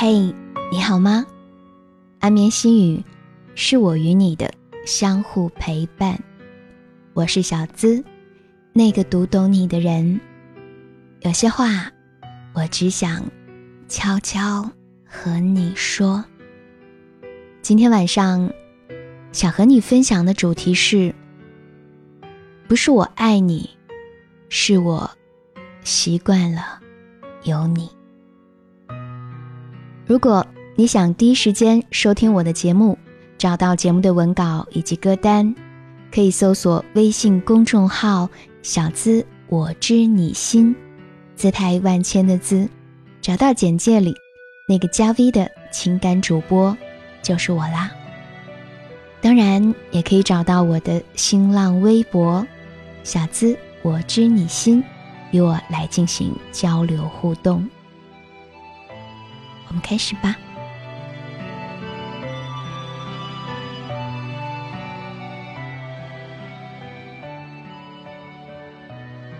嘿，你好吗？安眠心语，是我与你的相互陪伴。我是小资，那个读懂你的人。有些话，我只想悄悄和你说。今天晚上，想和你分享的主题是：不是我爱你，是我习惯了有你。如果你想第一时间收听我的节目，找到节目的文稿以及歌单，可以搜索微信公众号“小资我知你心”，姿态万千的“资”，找到简介里那个加 V 的情感主播就是我啦。当然，也可以找到我的新浪微博“小资我知你心”，与我来进行交流互动。我们开始吧。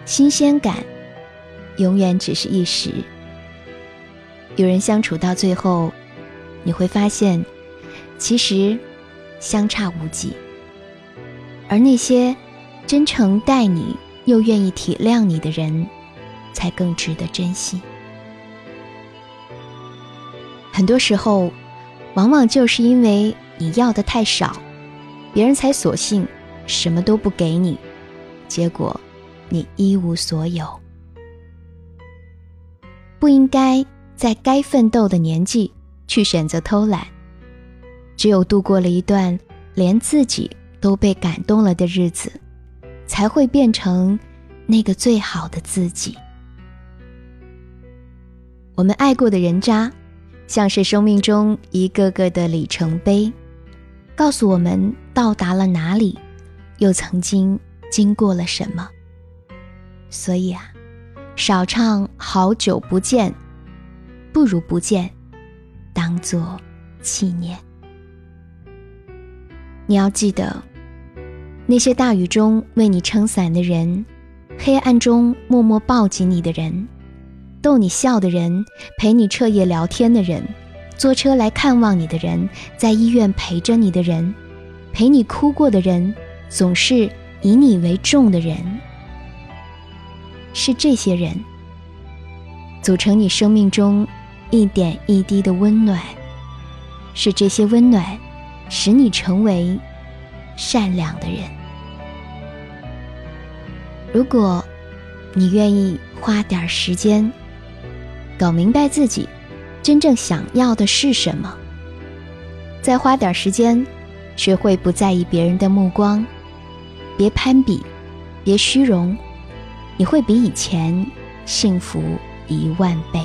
新鲜感永远只是一时。与人相处到最后，你会发现，其实相差无几。而那些真诚待你又愿意体谅你的人，才更值得珍惜。很多时候，往往就是因为你要的太少，别人才索性什么都不给你，结果你一无所有。不应该在该奋斗的年纪去选择偷懒，只有度过了一段连自己都被感动了的日子，才会变成那个最好的自己。我们爱过的人渣。像是生命中一个个的里程碑，告诉我们到达了哪里，又曾经经过了什么。所以啊，少唱好久不见，不如不见，当做纪念。你要记得，那些大雨中为你撑伞的人，黑暗中默默抱紧你的人。逗你笑的人，陪你彻夜聊天的人，坐车来看望你的人，在医院陪着你的人，陪你哭过的人，总是以你为重的人，是这些人组成你生命中一点一滴的温暖，是这些温暖使你成为善良的人。如果你愿意花点时间。搞明白自己真正想要的是什么，再花点时间，学会不在意别人的目光，别攀比，别虚荣，你会比以前幸福一万倍。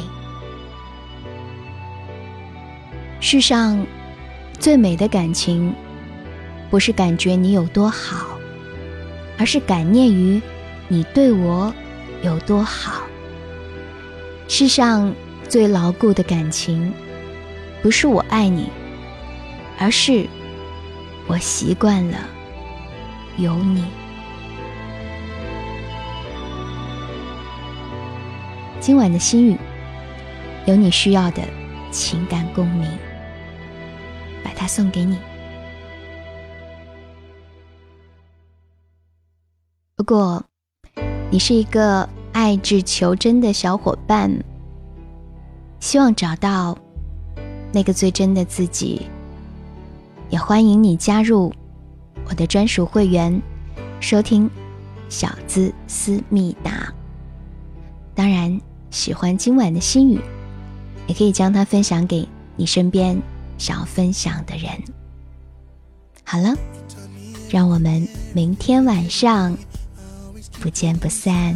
世上最美的感情，不是感觉你有多好，而是感念于你对我有多好。世上最牢固的感情，不是我爱你，而是我习惯了有你。今晚的心语，有你需要的情感共鸣，把它送给你。如果你是一个。爱智求真的小伙伴，希望找到那个最真的自己。也欢迎你加入我的专属会员，收听小资思密达。当然，喜欢今晚的心语，也可以将它分享给你身边想要分享的人。好了，让我们明天晚上不见不散。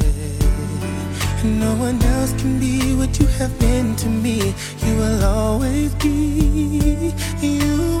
And no one else can be what you have been to me. You will always be you.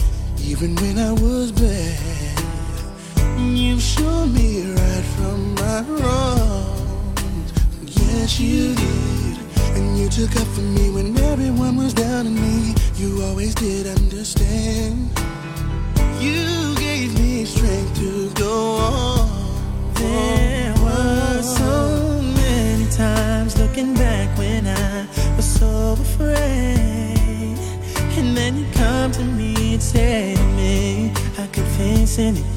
Even when I was bad, you showed me right from my wrongs. Yes, you did. And you took up for me when everyone was down on me. You always did understand. You gave me strength to go on. in it.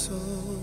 soul.